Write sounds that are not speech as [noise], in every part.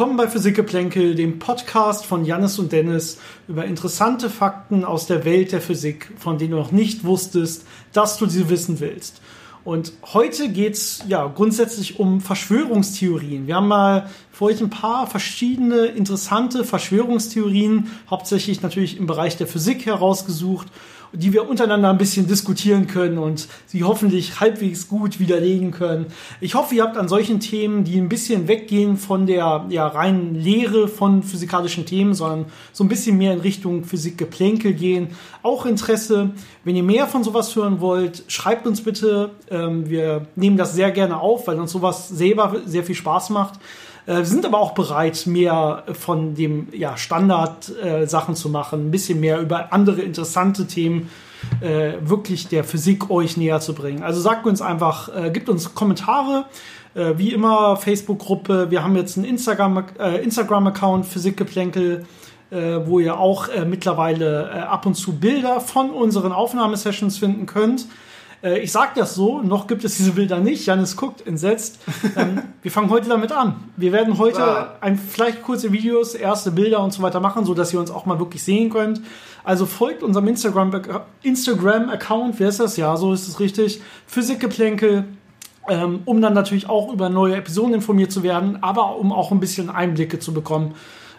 Willkommen bei Physikgeplänkel, dem Podcast von Jannis und Dennis über interessante Fakten aus der Welt der Physik, von denen du noch nicht wusstest, dass du sie wissen willst. Und heute geht's ja grundsätzlich um Verschwörungstheorien. Wir haben mal für euch ein paar verschiedene interessante Verschwörungstheorien, hauptsächlich natürlich im Bereich der Physik herausgesucht die wir untereinander ein bisschen diskutieren können und sie hoffentlich halbwegs gut widerlegen können. Ich hoffe, ihr habt an solchen Themen, die ein bisschen weggehen von der ja, reinen Lehre von physikalischen Themen, sondern so ein bisschen mehr in Richtung Physikgeplänkel gehen, auch Interesse. Wenn ihr mehr von sowas hören wollt, schreibt uns bitte. Ähm, wir nehmen das sehr gerne auf, weil uns sowas selber sehr viel Spaß macht. Äh, wir sind aber auch bereit, mehr von dem ja, Standard-Sachen äh, zu machen, ein bisschen mehr über andere interessante Themen äh, wirklich der Physik euch näher zu bringen. Also sagt uns einfach, gibt uns Kommentare. Wie immer, Facebook-Gruppe. Wir haben jetzt einen Instagram-Account, Instagram Physikgeplänkel, äh, wo ihr auch äh, mittlerweile äh, ab und zu Bilder von unseren Aufnahmesessions finden könnt. Äh, ich sage das so, noch gibt es diese Bilder nicht. Janis guckt entsetzt. Ähm, [laughs] wir fangen heute damit an. Wir werden heute ein, vielleicht kurze Videos, erste Bilder und so weiter machen, so dass ihr uns auch mal wirklich sehen könnt. Also folgt unserem Instagram Instagram Account, wer ist das? Ja, so ist es richtig. Physikgeplänkel. Ähm, um dann natürlich auch über neue Episoden informiert zu werden, aber um auch ein bisschen Einblicke zu bekommen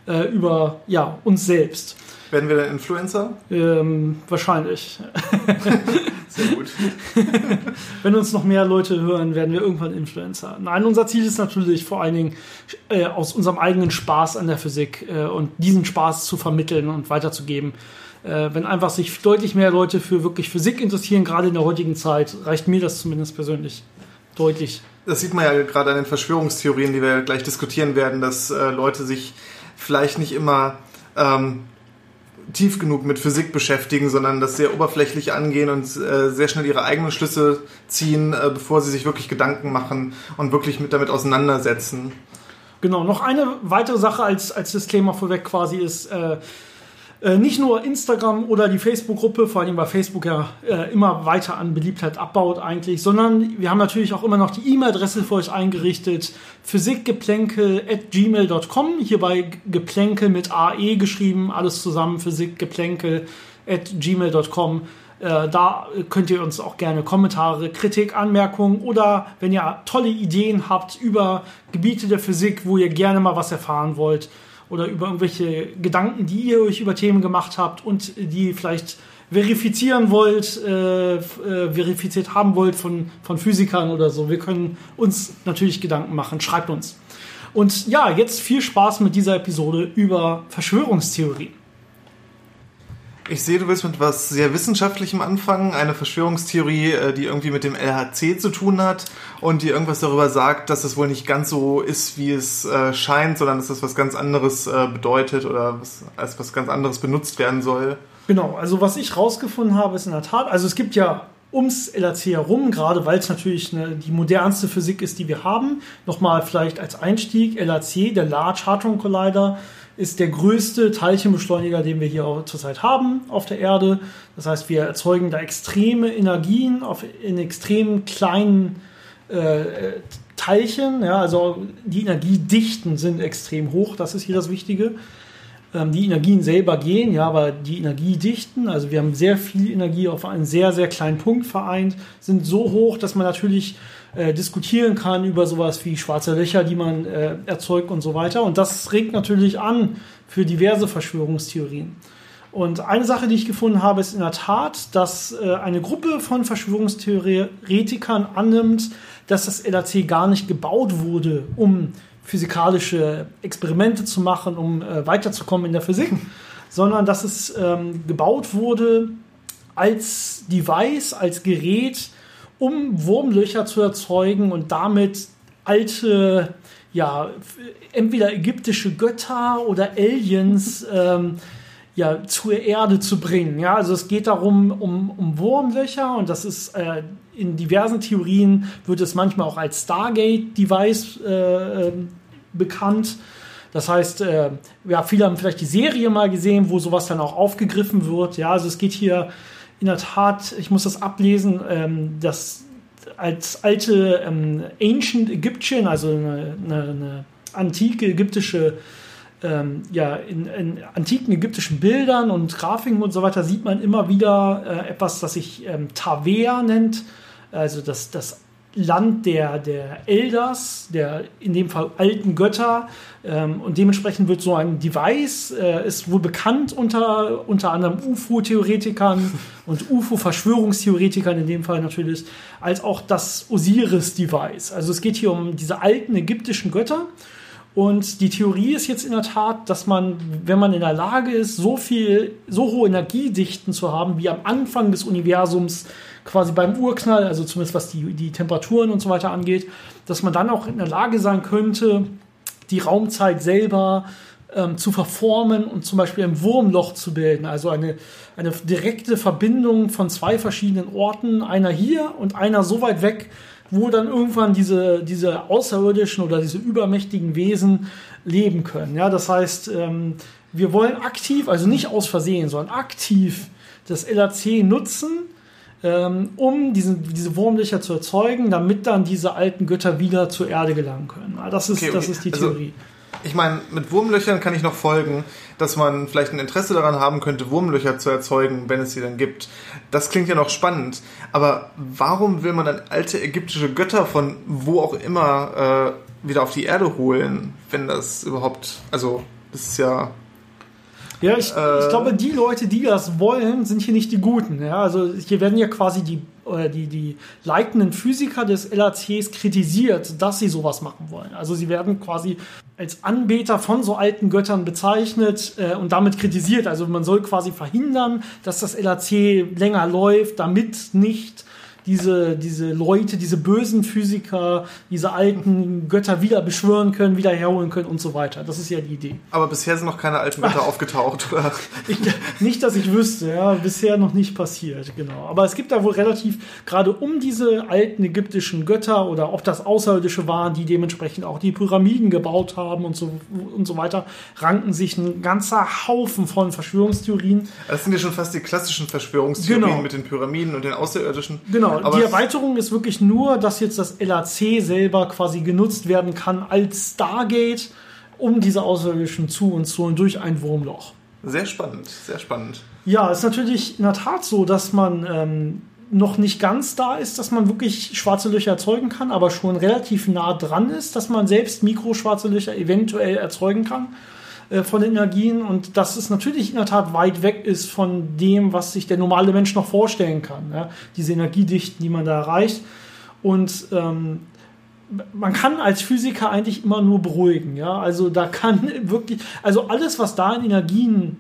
äh, über ja, uns selbst. Werden wir dann Influencer? Ähm, wahrscheinlich. [laughs] Sehr gut. [laughs] Wenn uns noch mehr Leute hören, werden wir irgendwann Influencer. Nein, unser Ziel ist natürlich vor allen Dingen äh, aus unserem eigenen Spaß an der Physik äh, und diesen Spaß zu vermitteln und weiterzugeben. Äh, wenn einfach sich deutlich mehr Leute für wirklich Physik interessieren, gerade in der heutigen Zeit, reicht mir das zumindest persönlich deutlich. Das sieht man ja gerade an den Verschwörungstheorien, die wir gleich diskutieren werden, dass äh, Leute sich vielleicht nicht immer ähm, tief genug mit Physik beschäftigen, sondern das sehr oberflächlich angehen und äh, sehr schnell ihre eigenen Schlüsse ziehen, äh, bevor sie sich wirklich Gedanken machen und wirklich mit damit auseinandersetzen. Genau, noch eine weitere Sache als, als Disclaimer vorweg quasi ist, äh, äh, nicht nur Instagram oder die Facebook-Gruppe, vor allem weil Facebook ja äh, immer weiter an Beliebtheit abbaut eigentlich, sondern wir haben natürlich auch immer noch die E-Mail-Adresse für euch eingerichtet, physikgeplänkel.gmail.com, hierbei Geplänkel mit AE geschrieben, alles zusammen, physikgeplänkel.gmail.com. Äh, da könnt ihr uns auch gerne Kommentare, Kritik, Anmerkungen oder wenn ihr tolle Ideen habt über Gebiete der Physik, wo ihr gerne mal was erfahren wollt, oder über irgendwelche Gedanken, die ihr euch über Themen gemacht habt und die vielleicht verifizieren wollt, äh, äh, verifiziert haben wollt von, von Physikern oder so. Wir können uns natürlich Gedanken machen. Schreibt uns. Und ja, jetzt viel Spaß mit dieser Episode über Verschwörungstheorien. Ich sehe, du willst mit was sehr Wissenschaftlichem anfangen, eine Verschwörungstheorie, äh, die irgendwie mit dem LHC zu tun hat und die irgendwas darüber sagt, dass es wohl nicht ganz so ist, wie es äh, scheint, sondern dass das was ganz anderes äh, bedeutet oder als was ganz anderes benutzt werden soll. Genau, also was ich rausgefunden habe, ist in der Tat, also es gibt ja ums LHC herum, gerade weil es natürlich eine, die modernste Physik ist, die wir haben. Nochmal vielleicht als Einstieg, LHC, der Large Hadron Collider, ist der größte Teilchenbeschleuniger, den wir hier zurzeit haben auf der Erde. Das heißt, wir erzeugen da extreme Energien auf, in extrem kleinen äh, Teilchen. Ja, also die Energiedichten sind extrem hoch, das ist hier das Wichtige. Ähm, die Energien selber gehen, ja, aber die Energiedichten, also wir haben sehr viel Energie auf einen sehr, sehr kleinen Punkt vereint, sind so hoch, dass man natürlich äh, diskutieren kann über sowas wie schwarze Löcher, die man äh, erzeugt und so weiter. Und das regt natürlich an für diverse Verschwörungstheorien. Und eine Sache, die ich gefunden habe, ist in der Tat, dass äh, eine Gruppe von Verschwörungstheoretikern annimmt, dass das LHC gar nicht gebaut wurde, um physikalische Experimente zu machen, um äh, weiterzukommen in der Physik, [laughs] sondern dass es ähm, gebaut wurde als Device, als Gerät, um Wurmlöcher zu erzeugen und damit alte, ja, entweder ägyptische Götter oder Aliens ähm, ja, zur Erde zu bringen. Ja, also es geht darum, um, um Wurmlöcher und das ist äh, in diversen Theorien wird es manchmal auch als Stargate-Device äh, ähm, bekannt. Das heißt, äh, ja, viele haben vielleicht die Serie mal gesehen, wo sowas dann auch aufgegriffen wird. Ja, also es geht hier in der Tat, ich muss das ablesen, ähm, das als alte ähm, Ancient Egyptian, also eine, eine, eine antike ägyptische ähm, ja, in, in, antiken ägyptischen Bildern und Grafiken und so weiter sieht man immer wieder äh, etwas, das sich ähm, Tavea nennt, also das, das Land der, der Elders, der in dem Fall alten Götter. Ähm, und dementsprechend wird so ein Device, äh, ist wohl bekannt unter, unter anderem UFO-Theoretikern [laughs] und UFO-Verschwörungstheoretikern in dem Fall natürlich, als auch das Osiris-Device. Also es geht hier um diese alten ägyptischen Götter. Und die Theorie ist jetzt in der Tat, dass man, wenn man in der Lage ist, so viel, so hohe Energiedichten zu haben, wie am Anfang des Universums, quasi beim Urknall, also zumindest was die, die Temperaturen und so weiter angeht, dass man dann auch in der Lage sein könnte, die Raumzeit selber ähm, zu verformen und zum Beispiel ein Wurmloch zu bilden, also eine, eine direkte Verbindung von zwei verschiedenen Orten, einer hier und einer so weit weg, wo dann irgendwann diese, diese außerirdischen oder diese übermächtigen Wesen leben können. Ja, das heißt, ähm, wir wollen aktiv, also nicht aus Versehen, sondern aktiv das LAC nutzen, ähm, um diesen, diese Wurmlöcher zu erzeugen, damit dann diese alten Götter wieder zur Erde gelangen können. Das ist, okay, das ist die also, Theorie. Ich meine, mit Wurmlöchern kann ich noch folgen, dass man vielleicht ein Interesse daran haben könnte, Wurmlöcher zu erzeugen, wenn es sie dann gibt. Das klingt ja noch spannend. Aber warum will man dann alte ägyptische Götter von wo auch immer äh, wieder auf die Erde holen, wenn das überhaupt, also das ist ja ja, ich, äh, ich glaube, die Leute, die das wollen, sind hier nicht die Guten. Ja? Also hier werden ja quasi die, äh, die, die leitenden Physiker des LACs kritisiert, dass sie sowas machen wollen. Also sie werden quasi als Anbeter von so alten Göttern bezeichnet äh, und damit kritisiert. Also man soll quasi verhindern, dass das LAC länger läuft, damit nicht diese, diese Leute, diese bösen Physiker, diese alten Götter wieder beschwören können, wieder herholen können und so weiter. Das ist ja die Idee. Aber bisher sind noch keine alten Götter [laughs] aufgetaucht, oder? Ich, nicht, dass ich wüsste, ja. Bisher noch nicht passiert, genau. Aber es gibt da wohl relativ, gerade um diese alten ägyptischen Götter oder ob das Außerirdische waren, die dementsprechend auch die Pyramiden gebaut haben und so, und so weiter, ranken sich ein ganzer Haufen von Verschwörungstheorien. Das sind ja schon fast die klassischen Verschwörungstheorien genau. mit den Pyramiden und den Außerirdischen. Genau, Genau, die Erweiterung ist wirklich nur, dass jetzt das LAC selber quasi genutzt werden kann als Stargate, um diese Außerirdischen zu uns zu holen durch ein Wurmloch. Sehr spannend, sehr spannend. Ja, ist natürlich in der Tat so, dass man ähm, noch nicht ganz da ist, dass man wirklich schwarze Löcher erzeugen kann, aber schon relativ nah dran ist, dass man selbst mikroschwarze Löcher eventuell erzeugen kann. Äh, von den Energien und dass es natürlich in der Tat weit weg ist von dem, was sich der normale Mensch noch vorstellen kann. Ja? Diese Energiedichten, die man da erreicht. Und ähm, man kann als Physiker eigentlich immer nur beruhigen. Ja? Also da kann [laughs] wirklich, also alles, was da in Energien,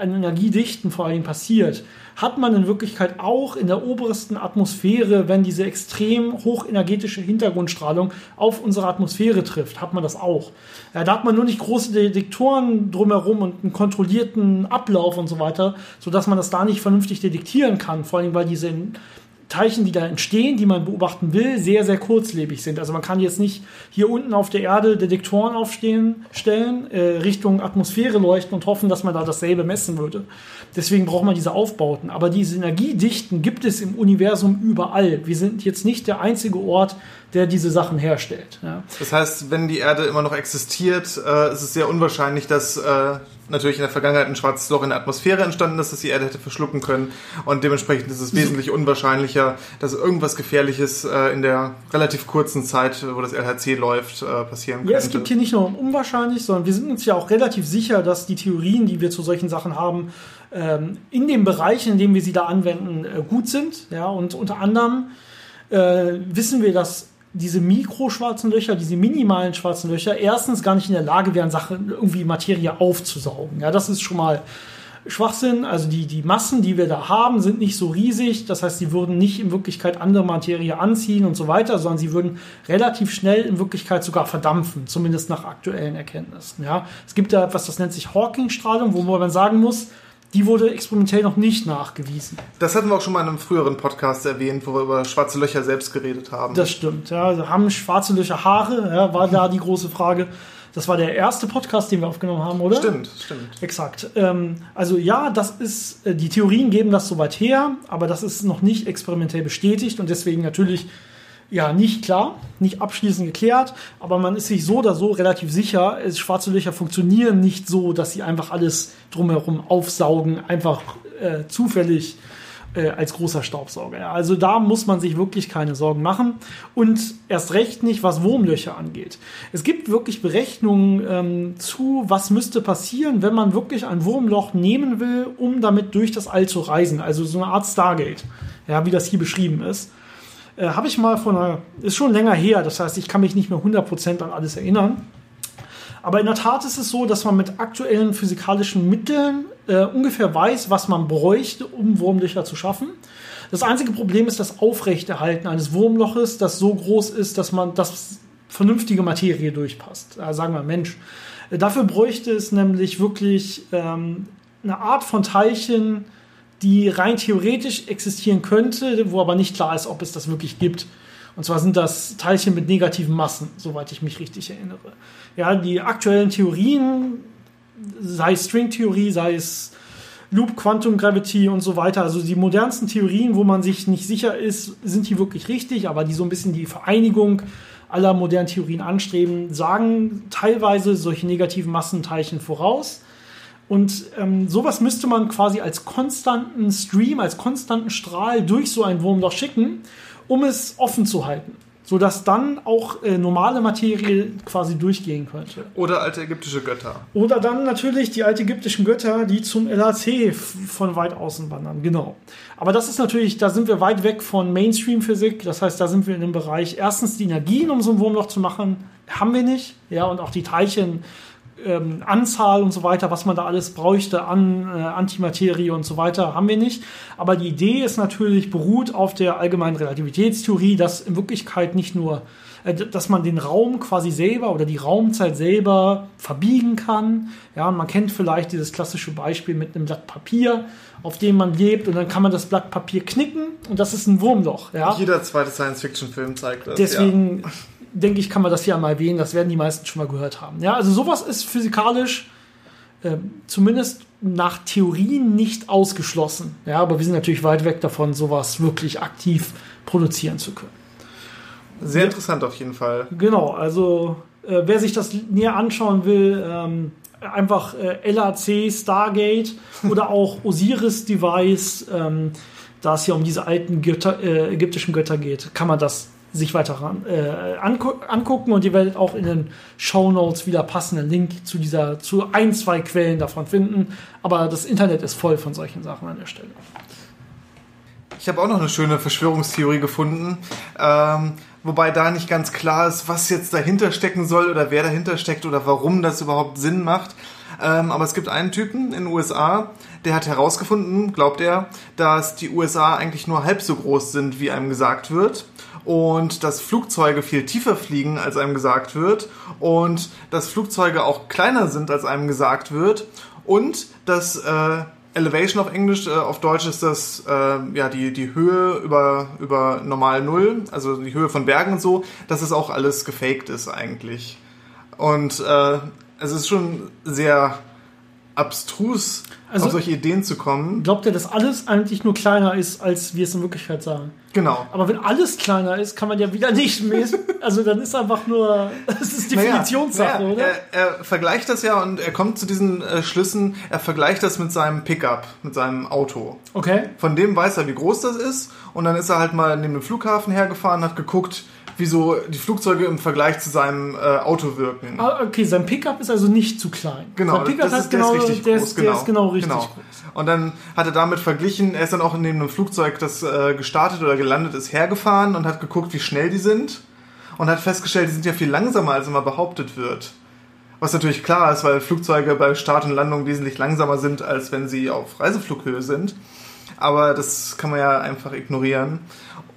an Energiedichten vor allem passiert, hat man in Wirklichkeit auch in der obersten Atmosphäre, wenn diese extrem hochenergetische Hintergrundstrahlung auf unsere Atmosphäre trifft, hat man das auch. Da hat man nur nicht große Detektoren drumherum und einen kontrollierten Ablauf und so weiter, sodass man das da nicht vernünftig detektieren kann, vor allem weil diese Teilchen, die da entstehen, die man beobachten will, sehr, sehr kurzlebig sind. Also man kann jetzt nicht hier unten auf der Erde Detektoren aufstehen, stellen, äh, Richtung Atmosphäre leuchten und hoffen, dass man da dasselbe messen würde. Deswegen braucht man diese Aufbauten. Aber diese Energiedichten gibt es im Universum überall. Wir sind jetzt nicht der einzige Ort, der diese Sachen herstellt. Ja. Das heißt, wenn die Erde immer noch existiert, äh, ist es sehr unwahrscheinlich, dass äh, natürlich in der Vergangenheit ein schwarzes Loch in der Atmosphäre entstanden ist, das die Erde hätte verschlucken können. Und dementsprechend ist es wesentlich unwahrscheinlicher, dass irgendwas Gefährliches äh, in der relativ kurzen Zeit, wo das LHC läuft, äh, passieren könnte. Ja, es gibt hier nicht nur unwahrscheinlich, sondern wir sind uns ja auch relativ sicher, dass die Theorien, die wir zu solchen Sachen haben, ähm, in den Bereichen, in denen wir sie da anwenden, äh, gut sind. Ja, und unter anderem äh, wissen wir, dass diese mikroschwarzen Löcher, diese minimalen schwarzen Löcher, erstens gar nicht in der Lage wären, Sachen irgendwie Materie aufzusaugen. Ja, das ist schon mal Schwachsinn. Also die, die Massen, die wir da haben, sind nicht so riesig. Das heißt, sie würden nicht in Wirklichkeit andere Materie anziehen und so weiter, sondern sie würden relativ schnell in Wirklichkeit sogar verdampfen, zumindest nach aktuellen Erkenntnissen. Ja, es gibt da etwas, das nennt sich Hawking-Strahlung, wo man sagen muss, die wurde experimentell noch nicht nachgewiesen. Das hatten wir auch schon mal in einem früheren Podcast erwähnt, wo wir über schwarze Löcher selbst geredet haben. Das stimmt, ja. Also haben schwarze Löcher Haare, ja, war da die große Frage. Das war der erste Podcast, den wir aufgenommen haben, oder? Stimmt, stimmt. Exakt. Ähm, also ja, das ist, äh, die Theorien geben das soweit her, aber das ist noch nicht experimentell bestätigt und deswegen natürlich Ja, nicht klar, nicht abschließend geklärt, aber man ist sich so oder so relativ sicher, es, schwarze Löcher funktionieren nicht so, dass sie einfach alles drumherum aufsaugen, einfach äh, zufällig äh, als großer Staubsauger. Also da muss man sich wirklich keine Sorgen machen und erst recht nicht, was Wurmlöcher angeht. Es gibt wirklich Berechnungen ähm, zu, was müsste passieren, wenn man wirklich ein Wurmloch nehmen will, um damit durch das All zu reisen. Also so eine Art Stargate, ja, wie das hier beschrieben ist. Äh, Habe ich mal von einer, ist schon länger her, das heißt, ich kann mich nicht mehr 100% an alles erinnern. Aber in der Tat ist es so, dass man mit aktuellen physikalischen Mitteln äh, ungefähr weiß, was man bräuchte, um Wurmlöcher zu schaffen. Das einzige Problem ist das Aufrechterhalten eines Wurmloches, das so groß ist, dass man das vernünftige Materie durchpasst. Äh, sagen wir Mensch. Äh, dafür bräuchte es nämlich wirklich ähm, eine Art von Teilchen, die rein theoretisch existieren könnte, wo aber nicht klar ist, ob es das wirklich gibt. Und zwar sind das Teilchen mit negativen Massen, soweit ich mich richtig erinnere. Ja, die aktuellen Theorien, sei es Stringtheorie, sei es Loop Quantum Gravity und so weiter, also die modernsten Theorien, wo man sich nicht sicher ist, sind die wirklich richtig, aber die so ein bisschen die Vereinigung aller modernen Theorien anstreben, sagen teilweise solche negativen Massenteilchen voraus. Und ähm, sowas müsste man quasi als konstanten Stream, als konstanten Strahl durch so ein Wurmloch schicken, um es offen zu halten. Sodass dann auch äh, normale Materie quasi durchgehen könnte. Oder alte ägyptische Götter. Oder dann natürlich die alten ägyptischen Götter, die zum LHC von weit außen wandern. Genau. Aber das ist natürlich, da sind wir weit weg von Mainstream-Physik. Das heißt, da sind wir in dem Bereich, erstens die Energien, um so ein Wurmloch zu machen, haben wir nicht. Ja, und auch die Teilchen ähm, Anzahl und so weiter, was man da alles bräuchte an äh, Antimaterie und so weiter, haben wir nicht. Aber die Idee ist natürlich, beruht auf der allgemeinen Relativitätstheorie, dass in Wirklichkeit nicht nur, äh, dass man den Raum quasi selber oder die Raumzeit selber verbiegen kann. Ja, und man kennt vielleicht dieses klassische Beispiel mit einem Blatt Papier, auf dem man lebt und dann kann man das Blatt Papier knicken und das ist ein Wurmloch. Ja? Jeder zweite Science-Fiction-Film zeigt das. Deswegen ja denke ich, kann man das hier einmal erwähnen. Das werden die meisten schon mal gehört haben. Ja, also sowas ist physikalisch äh, zumindest nach Theorien nicht ausgeschlossen. Ja, aber wir sind natürlich weit weg davon, sowas wirklich aktiv produzieren zu können. Sehr interessant auf jeden Fall. Genau, also äh, wer sich das näher anschauen will, ähm, einfach äh, LAC Stargate [laughs] oder auch Osiris Device, ähm, da es hier um diese alten Götter, äh, ägyptischen Götter geht, kann man das sich weiter ran, äh, angu angucken und ihr werdet auch in den Show Notes wieder passenden Link zu dieser, zu ein, zwei Quellen davon finden. Aber das Internet ist voll von solchen Sachen an der Stelle. Ich habe auch noch eine schöne Verschwörungstheorie gefunden, ähm, wobei da nicht ganz klar ist, was jetzt dahinter stecken soll oder wer dahinter steckt oder warum das überhaupt Sinn macht. Ähm, aber es gibt einen Typen in den USA, der hat herausgefunden, glaubt er, dass die USA eigentlich nur halb so groß sind, wie einem gesagt wird und dass Flugzeuge viel tiefer fliegen, als einem gesagt wird und dass Flugzeuge auch kleiner sind, als einem gesagt wird und dass äh, Elevation auf Englisch, äh, auf Deutsch ist das äh, ja die, die Höhe über, über normal Null, also die Höhe von Bergen und so, dass es auch alles gefaked ist eigentlich. Und äh, es ist schon sehr abstrus, also, auf solche Ideen zu kommen. Glaubt ihr, dass alles eigentlich nur kleiner ist, als wir es in Wirklichkeit sagen? Genau. Aber wenn alles kleiner ist, kann man ja wieder nicht mehr. Also dann ist einfach nur, das ist Definitionssache, naja, naja, oder? Er, er, vergleicht das ja und er kommt zu diesen äh, Schlüssen, er vergleicht das mit seinem Pickup, mit seinem Auto. Okay. Von dem weiß er, wie groß das ist und dann ist er halt mal neben dem Flughafen hergefahren, hat geguckt, wie so die Flugzeuge im Vergleich zu seinem äh, Auto wirken. Ah, okay, sein Pickup ist also nicht zu klein. Genau, sein Pickup das ist, genau, der ist richtig der groß. Ist, genau. Der ist genau richtig genau. groß. Und dann hat er damit verglichen, er ist dann auch neben einem Flugzeug, das äh, gestartet oder gelandet ist, hergefahren und hat geguckt, wie schnell die sind. Und hat festgestellt, die sind ja viel langsamer, als immer behauptet wird. Was natürlich klar ist, weil Flugzeuge bei Start und Landung wesentlich langsamer sind, als wenn sie auf Reiseflughöhe sind. Aber das kann man ja einfach ignorieren.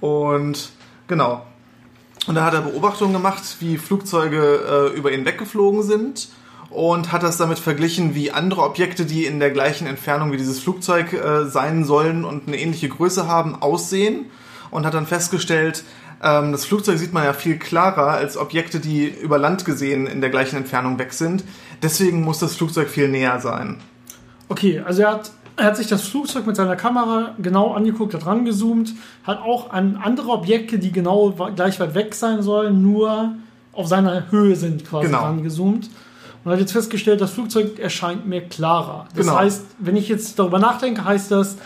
Und genau, und da hat er Beobachtungen gemacht, wie Flugzeuge äh, über ihn weggeflogen sind und hat das damit verglichen, wie andere Objekte, die in der gleichen Entfernung wie dieses Flugzeug äh, sein sollen und eine ähnliche Größe haben, aussehen und hat dann festgestellt, ähm, das Flugzeug sieht man ja viel klarer als Objekte, die über Land gesehen in der gleichen Entfernung weg sind. Deswegen muss das Flugzeug viel näher sein. Okay, also er hat Er hat sich das Flugzeug mit seiner Kamera genau angeguckt, hat rangezoomt, hat auch an andere Objekte, die genau gleich weit weg sein sollen, nur auf seiner Höhe sind, quasi Genau. rangezoomt. Und hat jetzt festgestellt, das Flugzeug erscheint mir klarer. Das Genau. heißt, wenn ich jetzt darüber nachdenke, heißt das,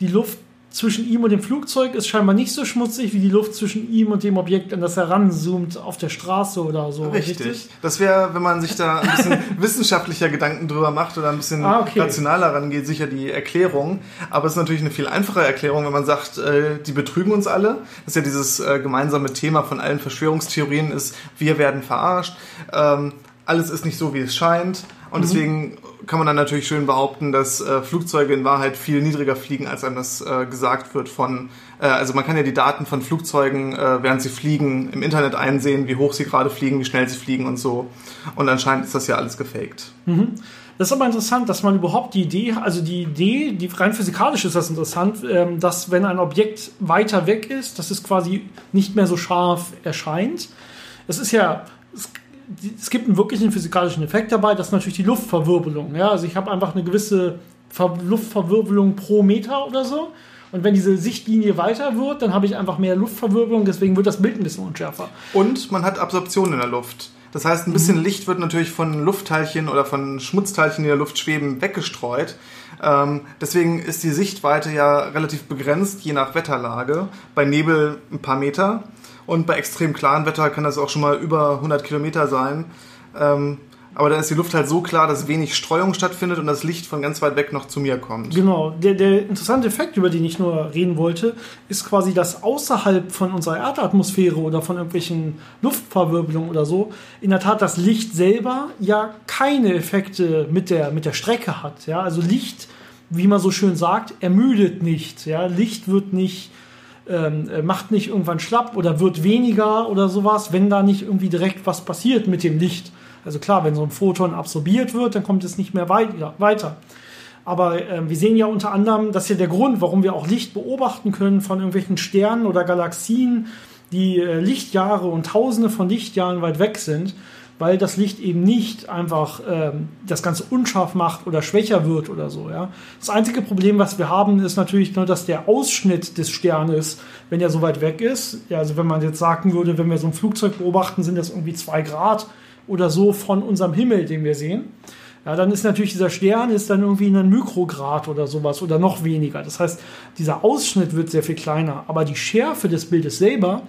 die Luft zwischen ihm und dem Flugzeug ist scheinbar nicht so schmutzig wie die Luft zwischen ihm und dem Objekt, an das er ranzoomt, auf der Straße oder so. Richtig. Das wäre, wenn man sich da ein bisschen [laughs] wissenschaftlicher Gedanken drüber macht oder ein bisschen Ah, okay. rationaler rangeht, sicher die Erklärung. Aber es ist natürlich eine viel einfache Erklärung, wenn man sagt, äh, die betrügen uns alle. Das ist ja dieses äh, gemeinsame Thema von allen Verschwörungstheorien ist, wir werden verarscht. Ähm, alles ist nicht so, wie es scheint. Und Mhm. deswegen kann man dann natürlich schön behaupten, dass äh, Flugzeuge in Wahrheit viel niedriger fliegen, als einem das äh, gesagt wird von, äh, also man kann ja die Daten von Flugzeugen, äh, während sie fliegen, im Internet einsehen, wie hoch sie gerade fliegen, wie schnell sie fliegen und so. Und anscheinend ist das ja alles gefaked. Das ist aber interessant, dass man überhaupt die Idee, also die Idee, die rein physikalisch ist das interessant, ähm, dass wenn ein Objekt weiter weg ist, dass es quasi nicht mehr so scharf erscheint. Es ist ja, es, es gibt einen wirklichen physikalischen Effekt dabei, das ist natürlich die Luftverwirbelung. Ja? Also ich habe einfach eine gewisse Ver Luftverwirbelung pro Meter oder so. Und wenn diese Sichtlinie weiter wird, dann habe ich einfach mehr Luftverwirbelung, deswegen wird das Bild ein bisschen unschärfer. Und man hat Absorption in der Luft. Das heißt, ein bisschen Licht wird natürlich von Luftteilchen oder von Schmutzteilchen, die in der Luft schweben, weggestreut. Ähm, deswegen ist die Sichtweite ja relativ begrenzt, je nach Wetterlage. Bei Nebel ein paar Meter und bei extrem klaren Wetter kann das auch schon mal über 100 Kilometer sein. Ähm, aber dann ist die Luft halt so klar, dass wenig Streuung stattfindet und das Licht von ganz weit weg noch zu mir kommt. Genau, der, der interessante Effekt, über den ich nur reden wollte, ist quasi, dass außerhalb von unserer Erdatmosphäre oder von irgendwelchen Luftverwirbelungen oder so, in der Tat das Licht selber ja keine Effekte mit der, mit der Strecke hat. Ja? Also Licht, wie man so schön sagt, ermüdet nicht. Ja? Licht wird nicht, ähm, äh, macht nicht irgendwann schlapp oder wird weniger oder sowas, wenn da nicht irgendwie direkt was passiert mit dem Licht. Also klar, wenn so ein Photon absorbiert wird, dann kommt es nicht mehr weit, weiter. Aber ähm, wir sehen ja unter anderem, das ist ja der Grund, warum wir auch Licht beobachten können von irgendwelchen Sternen oder Galaxien, die äh, Lichtjahre und Tausende von Lichtjahren weit weg sind, weil das Licht eben nicht einfach ähm, das Ganze unscharf macht oder schwächer wird oder so. Ja? Das einzige Problem, was wir haben, ist natürlich nur, dass der Ausschnitt des Sternes, wenn er so weit weg ist, ja, also wenn man jetzt sagen würde, wenn wir so ein Flugzeug beobachten, sind das irgendwie zwei Grad oder so von unserem Himmel, den wir sehen. Ja, dann ist natürlich dieser Stern ist dann irgendwie ein Mikrograd oder sowas oder noch weniger. Das heißt, dieser Ausschnitt wird sehr viel kleiner, aber die Schärfe des Bildes selber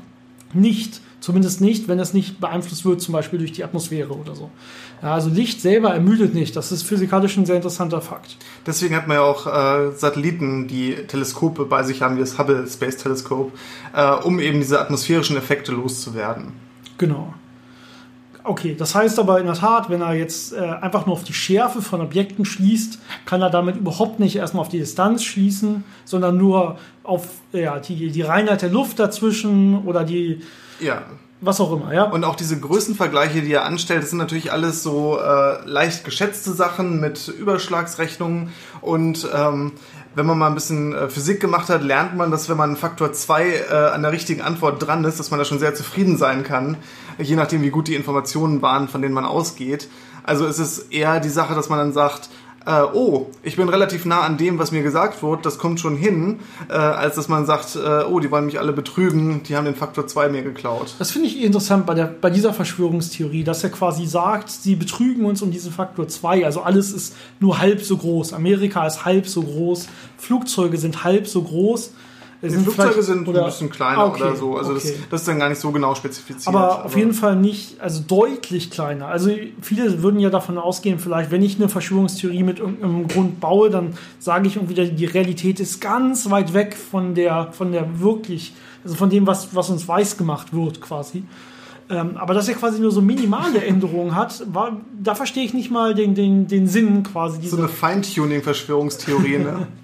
nicht. Zumindest nicht, wenn es nicht beeinflusst wird, zum Beispiel durch die Atmosphäre oder so. Ja, also Licht selber ermüdet nicht. Das ist physikalisch ein sehr interessanter Fakt. Deswegen hat man ja auch äh, Satelliten, die Teleskope bei sich haben, wie das Hubble Space Telescope, äh, um eben diese atmosphärischen Effekte loszuwerden. Genau. Okay, das heißt aber in der Tat, wenn er jetzt äh, einfach nur auf die Schärfe von Objekten schließt, kann er damit überhaupt nicht erstmal auf die Distanz schließen, sondern nur auf ja, die, die Reinheit der Luft dazwischen oder die, Ja. was auch immer, ja. Und auch diese Größenvergleiche, die er anstellt, das sind natürlich alles so äh, leicht geschätzte Sachen mit Überschlagsrechnungen. Und ähm, wenn man mal ein bisschen äh, Physik gemacht hat, lernt man, dass wenn man Faktor 2 äh, an der richtigen Antwort dran ist, dass man da schon sehr zufrieden sein kann, je nachdem, wie gut die Informationen waren, von denen man ausgeht. Also es ist eher die Sache, dass man dann sagt, äh, oh, ich bin relativ nah an dem, was mir gesagt wurde, das kommt schon hin, äh, als dass man sagt, äh, oh, die wollen mich alle betrügen, die haben den Faktor 2 mir geklaut. Das finde ich interessant bei, der, bei dieser Verschwörungstheorie, dass er quasi sagt, sie betrügen uns um diesen Faktor 2. Also alles ist nur halb so groß. Amerika ist halb so groß. Flugzeuge sind halb so groß. Die Flugzeuge vielleicht- sind oder- ein bisschen kleiner Ah, okay, oder so. Also okay. das, das ist dann gar nicht so genau spezifiziert. Aber auf jeden Fall nicht, also deutlich kleiner. Also viele würden ja davon ausgehen, vielleicht, wenn ich eine Verschwörungstheorie mit irgendeinem Grund baue, dann sage ich irgendwie, die Realität ist ganz weit weg von der, von der wirklich, also von dem, was, was uns weiß gemacht wird, quasi. Ähm, aber dass er quasi nur so minimale Änderungen hat, war, da verstehe ich nicht mal den, den, den Sinn quasi So dieser. eine Feintuning-Verschwörungstheorie, ne? [laughs]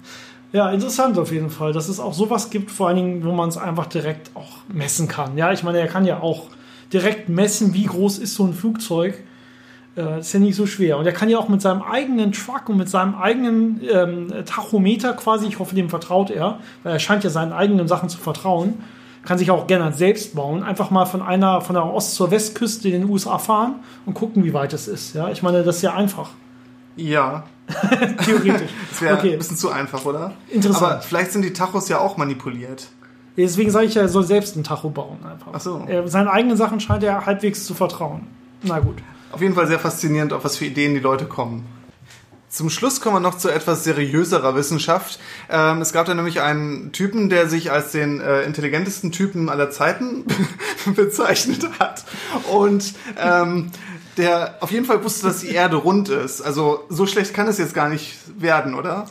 Ja, interessant auf jeden Fall, dass es auch sowas gibt, vor allen Dingen, wo man es einfach direkt auch messen kann. Ja, ich meine, er kann ja auch direkt messen, wie groß ist so ein Flugzeug. Äh, ist ja nicht so schwer. Und er kann ja auch mit seinem eigenen Truck und mit seinem eigenen ähm, Tachometer quasi, ich hoffe, dem vertraut er, weil er scheint ja seinen eigenen Sachen zu vertrauen, kann sich auch gerne selbst bauen, einfach mal von einer, von der Ost- zur Westküste in den USA fahren und gucken, wie weit es ist. Ja, ich meine, das ist ja einfach. Ja. [laughs] Theoretisch. [laughs] Das wäre Okay. ein bisschen zu einfach, oder? Interessant. Aber vielleicht sind die Tachos ja auch manipuliert. Deswegen sage ich ja, er soll selbst einen Tacho bauen. Einfach. Ach so. Seinen eigenen Sachen scheint er halbwegs zu vertrauen. Na gut. Auf jeden Fall sehr faszinierend, auf was für Ideen die Leute kommen. Zum Schluss kommen wir noch zu etwas seriöserer Wissenschaft. Ähm, es gab da nämlich einen Typen, der sich als den äh, intelligentesten Typen aller Zeiten [laughs] bezeichnet hat. Und ähm, der auf jeden Fall wusste, dass die Erde rund ist. Also so schlecht kann es jetzt gar nicht werden, oder?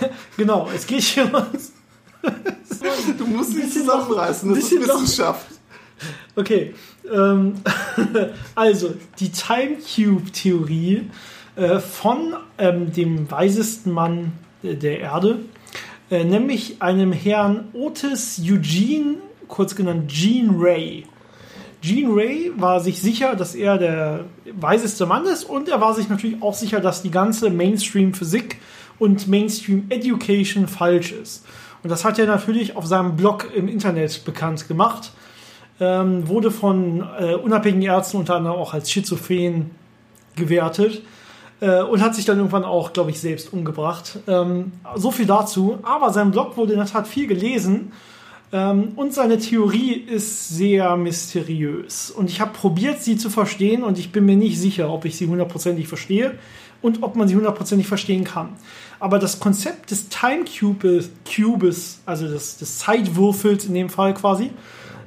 [laughs] Genau, es geht hier was. Du musst dich zusammenreißen, das ist bisschen noch- Wissenschaft. Okay. Ähm, [laughs] also, die Time Cube Theorie äh, von ähm, dem weisesten Mann äh, der Erde, äh, nämlich einem Herrn Otis Eugene, kurz genannt Gene Ray. Gene Ray war sich sicher, dass er der weiseste Mann ist und er war sich natürlich auch sicher, dass die ganze Mainstream-Physik und Mainstream-Education falsch ist. Und das hat er natürlich auf seinem Blog im Internet bekannt gemacht. Ähm, wurde von äh, unabhängigen Ärzten unter anderem auch als schizophren gewertet äh, und hat sich dann irgendwann auch, glaube ich, selbst umgebracht. Ähm, so viel dazu. Aber sein Blog wurde in der Tat viel gelesen und seine Theorie ist sehr mysteriös. Und ich habe probiert, sie zu verstehen und ich bin mir nicht sicher, ob ich sie hundertprozentig verstehe und ob man sie hundertprozentig verstehen kann. Aber das Konzept des Time Cubes, Cubes also des, des Zeitwürfels in dem Fall quasi,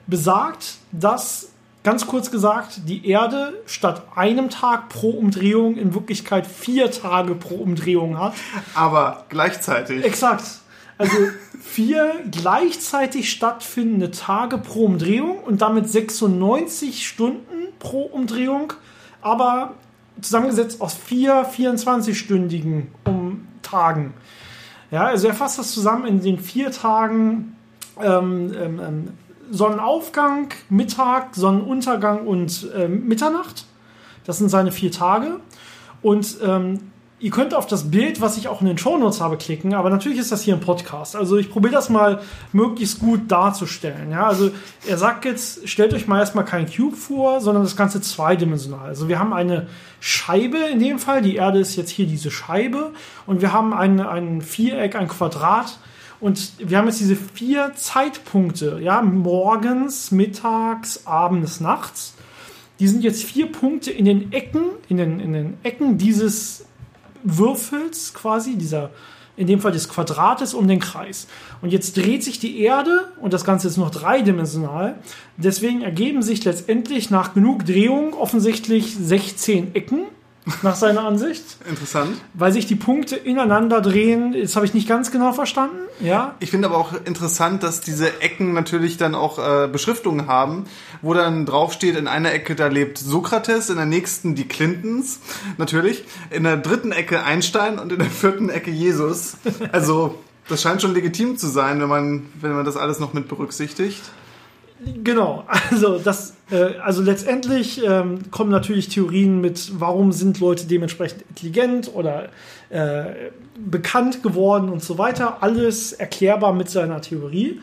besagt, dass, ganz kurz gesagt, die Erde statt einem Tag pro Umdrehung in Wirklichkeit vier Tage pro Umdrehung hat. Aber gleichzeitig. Exakt. Also vier gleichzeitig stattfindende Tage pro Umdrehung und damit 96 Stunden pro Umdrehung, aber zusammengesetzt aus vier 24-stündigen um Tagen. Ja, also er fasst das zusammen in den vier Tagen ähm, ähm, ähm, Sonnenaufgang, Mittag, Sonnenuntergang und ähm, Mitternacht. Das sind seine vier Tage. Und ähm, ihr könnt auf das Bild, was ich auch in den Shownotes habe, klicken, aber natürlich ist das hier ein Podcast. Also ich probiere das mal möglichst gut darzustellen. Ja, also er sagt jetzt, stellt euch mal erstmal kein Cube vor, sondern das Ganze zweidimensional. Also wir haben eine Scheibe in dem Fall, die Erde ist jetzt hier diese Scheibe und wir haben ein, ein Viereck, ein Quadrat und wir haben jetzt diese vier Zeitpunkte, ja, morgens, mittags, abends, nachts. Die sind jetzt vier Punkte in den Ecken, in den, in den Ecken dieses Würfels quasi, dieser, in dem Fall des Quadrates um den Kreis. Und jetzt dreht sich die Erde und das Ganze ist noch dreidimensional. Deswegen ergeben sich letztendlich nach genug Drehung offensichtlich 16 Ecken, nach seiner Ansicht, Interessant. weil sich die Punkte ineinander drehen. Das habe ich nicht ganz genau verstanden. Ja, Ich finde aber auch interessant, dass diese Ecken natürlich dann auch äh, Beschriftungen haben, wo dann draufsteht, in einer Ecke da lebt Sokrates, in der nächsten die Clintons, natürlich, in der dritten Ecke Einstein und in der vierten Ecke Jesus. Also das scheint schon legitim zu sein, wenn man, wenn man das alles noch mit berücksichtigt. Genau, also das, äh, also letztendlich ähm, kommen natürlich Theorien mit, warum sind Leute dementsprechend intelligent oder äh, bekannt geworden und so weiter. Alles erklärbar mit seiner Theorie.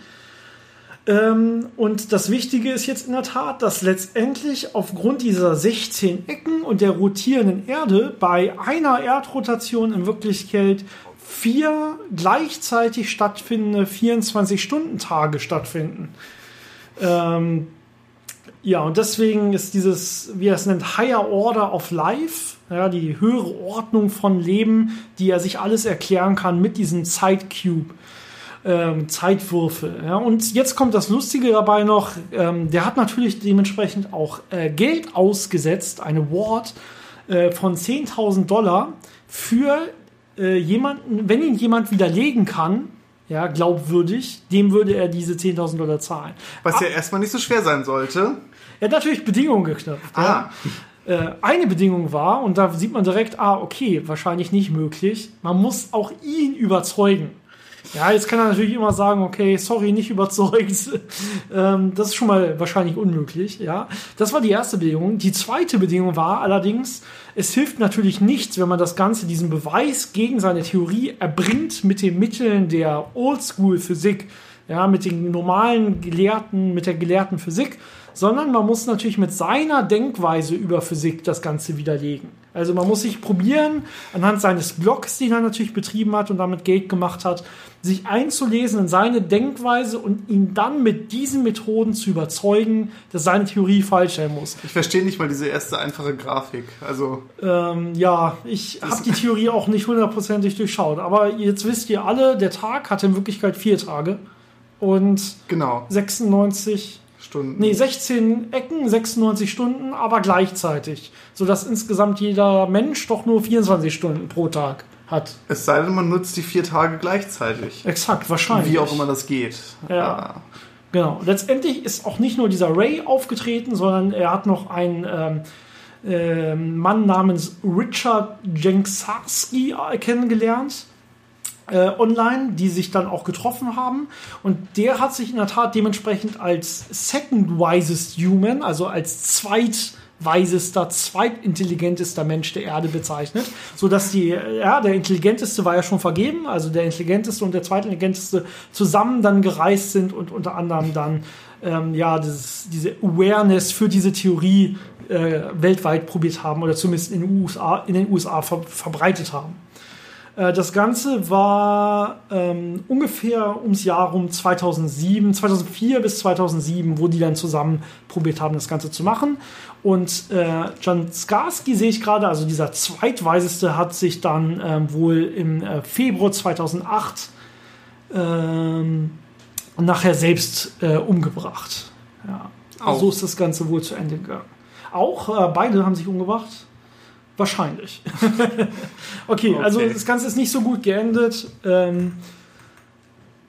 Ähm, und das Wichtige ist jetzt in der Tat, dass letztendlich aufgrund dieser 16 Ecken und der rotierenden Erde bei einer Erdrotation in Wirklichkeit vier gleichzeitig stattfindende 24-Stunden-Tage stattfinden. Ähm, ja, und deswegen ist dieses, wie er es nennt, Higher Order of Life, ja, die höhere Ordnung von Leben, die er sich alles erklären kann mit diesem Zeitcube. Ähm, Zeitwürfel. Ja. Und jetzt kommt das Lustige dabei noch, ähm, der hat natürlich dementsprechend auch äh, Geld ausgesetzt, eine Ward äh, von 10.000 Dollar für äh, jemanden, wenn ihn jemand widerlegen kann, ja, glaubwürdig, dem würde er diese 10.000 Dollar zahlen. Was ja erstmal nicht so schwer sein sollte. Er hat natürlich Bedingungen geknüpft. Ah. Ja. Äh, eine Bedingung war, und da sieht man direkt, ah, okay, wahrscheinlich nicht möglich, man muss auch ihn überzeugen. Ja, jetzt kann er natürlich immer sagen, okay, sorry, nicht überzeugt. [laughs] ähm, das ist schon mal wahrscheinlich unmöglich, ja. Das war die erste Bedingung. Die zweite Bedingung war allerdings, es hilft natürlich nichts, wenn man das Ganze, diesen Beweis gegen seine Theorie erbringt mit den Mitteln der Oldschool-Physik, ja, mit den normalen Gelehrten, mit der gelehrten Physik, sondern man muss natürlich mit seiner Denkweise über Physik das Ganze widerlegen. Also man muss sich probieren, anhand seines Blogs, den er natürlich betrieben hat und damit Geld gemacht hat, sich einzulesen in seine Denkweise und ihn dann mit diesen Methoden zu überzeugen, dass seine Theorie falsch sein muss. Ich verstehe nicht mal diese erste einfache Grafik. Also ähm, ja, ich habe die Theorie auch nicht hundertprozentig durchschaut. Aber jetzt wisst ihr alle, der Tag hatte in Wirklichkeit vier Tage und genau. 96 Stunden. Nee, 16 Ecken, 96 Stunden, aber gleichzeitig. Sodass insgesamt jeder Mensch doch nur 24 Stunden pro Tag hat. Es sei denn, man nutzt die vier Tage gleichzeitig. Exakt, wahrscheinlich. Wie auch immer das geht. Ja. ja. Genau. Letztendlich ist auch nicht nur dieser Ray aufgetreten, sondern er hat noch einen ähm, äh, Mann namens Richard Jenksarski kennengelernt äh, online, die sich dann auch getroffen haben. Und der hat sich in der Tat dementsprechend als Second Wisest Human, also als zweitweisester, zweitintelligentester Mensch der Erde bezeichnet, so dass die, ja, der intelligenteste war ja schon vergeben, also der intelligenteste und der zweitintelligenteste zusammen dann gereist sind und unter anderem dann ähm, ja dieses, diese Awareness für diese Theorie äh, weltweit probiert haben oder zumindest in den USA, in den USA ver verbreitet haben. Äh, das Ganze war ähm, ungefähr ums Jahr um 2007, 2004 bis 2007, wo die dann zusammen probiert haben, das Ganze zu machen. Und äh, Jan Skarsky sehe ich gerade, also dieser zweitweiseste, hat sich dann ähm, wohl im äh, Februar 2008 ähm, nachher selbst äh, umgebracht. Ja. Also so ist das Ganze wohl zu Ende gegangen. Auch äh, beide haben sich umgebracht. Wahrscheinlich. okay, [laughs] okay, also das Ganze ist nicht so gut geendet. Ähm,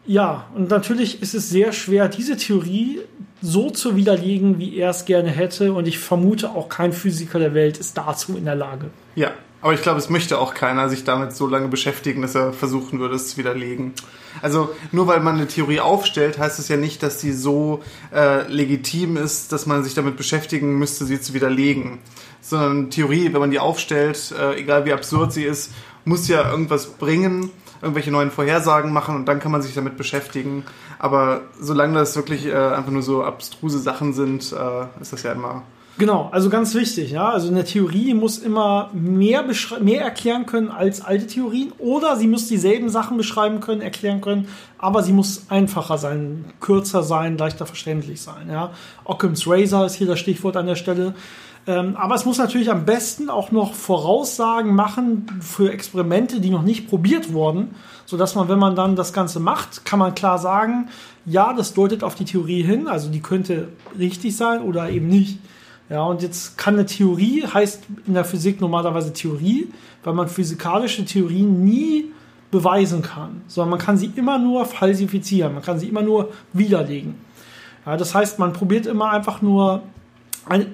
ja, und natürlich ist es sehr schwer, diese Theorie so zu widerlegen, wie er es gerne hätte. Und ich vermute, auch kein Physiker der Welt ist dazu in der Lage. Ja, aber ich glaube, es möchte auch keiner sich damit so lange beschäftigen, dass er versuchen würde, es zu widerlegen. Also nur weil man eine Theorie aufstellt, heißt es ja nicht, dass sie so äh, legitim ist, dass man sich damit beschäftigen müsste, sie zu widerlegen sondern Theorie, wenn man die aufstellt, äh, egal wie absurd sie ist, muss ja irgendwas bringen, irgendwelche neuen Vorhersagen machen und dann kann man sich damit beschäftigen. Aber solange das wirklich äh, einfach nur so abstruse Sachen sind, äh, ist das ja immer. Genau, also ganz wichtig, ja. Also eine Theorie muss immer mehr, mehr erklären können als alte Theorien oder sie muss dieselben Sachen beschreiben können, erklären können, aber sie muss einfacher sein, kürzer sein, leichter verständlich sein, ja. Occam's Razor ist hier das Stichwort an der Stelle. Ähm, aber es muss natürlich am besten auch noch Voraussagen machen für Experimente, die noch nicht probiert wurden, sodass man, wenn man dann das Ganze macht, kann man klar sagen, ja, das deutet auf die Theorie hin, also die könnte richtig sein oder eben nicht. Ja, und jetzt kann eine Theorie, heißt in der Physik normalerweise Theorie, weil man physikalische Theorien nie beweisen kann, sondern man kann sie immer nur falsifizieren, man kann sie immer nur widerlegen. Ja, das heißt, man probiert immer einfach nur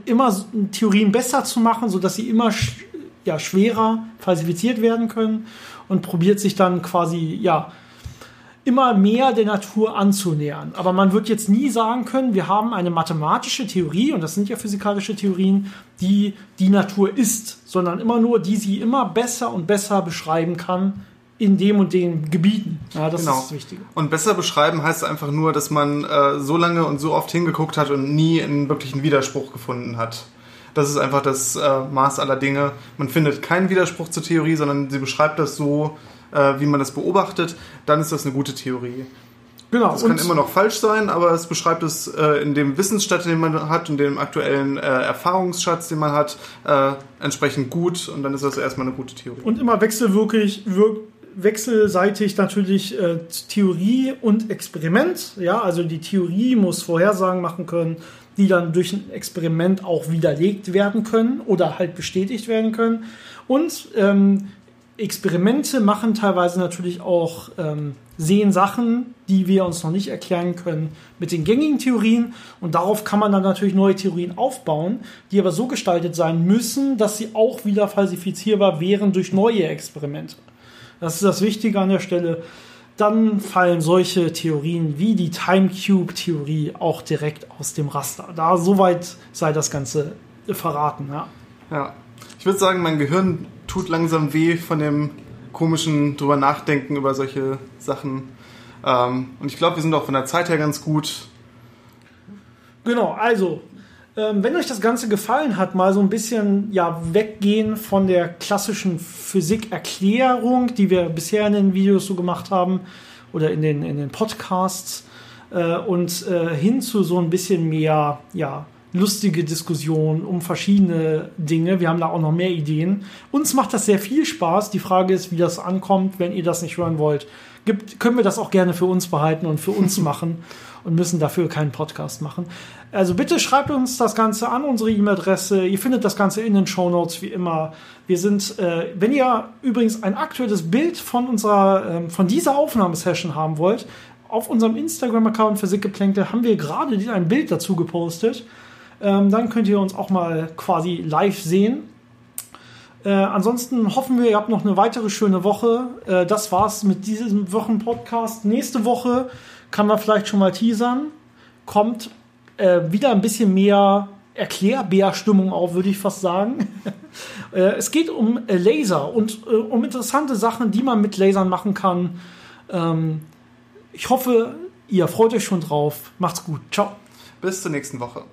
immer Theorien besser zu machen, sodass sie immer sch ja, schwerer falsifiziert werden können und probiert sich dann quasi, ja, immer mehr der Natur anzunähern. Aber man wird jetzt nie sagen können, wir haben eine mathematische Theorie, und das sind ja physikalische Theorien, die die Natur ist, sondern immer nur, die sie immer besser und besser beschreiben kann, in dem und den Gebieten. Ja, das genau. ist das Wichtige. Und besser beschreiben heißt einfach nur, dass man äh, so lange und so oft hingeguckt hat und nie einen wirklichen Widerspruch gefunden hat. Das ist einfach das äh, Maß aller Dinge. Man findet keinen Widerspruch zur Theorie, sondern sie beschreibt das so, äh, wie man das beobachtet. Dann ist das eine gute Theorie. Genau. Das kann immer noch falsch sein, aber es beschreibt es äh, in dem Wissensstand, den man hat und dem aktuellen äh, Erfahrungsschatz, den man hat, äh, entsprechend gut und dann ist das erstmal eine gute Theorie. Und immer wechselwirklich, wirk wechselseitig natürlich äh, Theorie und Experiment. Ja, also die Theorie muss Vorhersagen machen können, die dann durch ein Experiment auch widerlegt werden können oder halt bestätigt werden können. Und ähm, Experimente machen teilweise natürlich auch, ähm, sehen Sachen, die wir uns noch nicht erklären können mit den gängigen Theorien. Und darauf kann man dann natürlich neue Theorien aufbauen, die aber so gestaltet sein müssen, dass sie auch wieder falsifizierbar wären durch neue Experimente. Das ist das Wichtige an der Stelle. Dann fallen solche Theorien wie die Time Cube Theorie auch direkt aus dem Raster. Da soweit sei das Ganze verraten. Ja. ja. Ich würde sagen, mein Gehirn tut langsam weh von dem komischen drüber nachdenken über solche Sachen. Ähm, und ich glaube, wir sind auch von der Zeit her ganz gut. Genau, also Ähm, wenn euch das Ganze gefallen hat, mal so ein bisschen ja, weggehen von der klassischen Physikerklärung, die wir bisher in den Videos so gemacht haben oder in den, in den Podcasts äh, und äh, hin zu so ein bisschen mehr ja, lustige Diskussionen um verschiedene Dinge. Wir haben da auch noch mehr Ideen. Uns macht das sehr viel Spaß. Die Frage ist, wie das ankommt. Wenn ihr das nicht hören wollt, gibt, können wir das auch gerne für uns behalten und für uns [laughs] machen und müssen dafür keinen Podcast machen. Also bitte schreibt uns das Ganze an unsere E-Mail-Adresse. Ihr findet das Ganze in den Show Notes wie immer. Wir sind, äh, wenn ihr übrigens ein aktuelles Bild von unserer, ähm, von dieser Aufnahmesession haben wollt, auf unserem Instagram-Account für Sickgeplänkel haben wir gerade ein Bild dazu gepostet. Ähm, dann könnt ihr uns auch mal quasi live sehen. Äh, ansonsten hoffen wir, ihr habt noch eine weitere schöne Woche. Äh, das war's mit diesem Wochenpodcast. Nächste Woche kann man vielleicht schon mal teasern. Kommt äh, wieder ein bisschen mehr Erklärbär-Stimmung auf, würde ich fast sagen. [laughs] äh, es geht um äh, Laser und äh, um interessante Sachen, die man mit Lasern machen kann. Ähm, ich hoffe, ihr freut euch schon drauf. Macht's gut. Ciao. Bis zur nächsten Woche.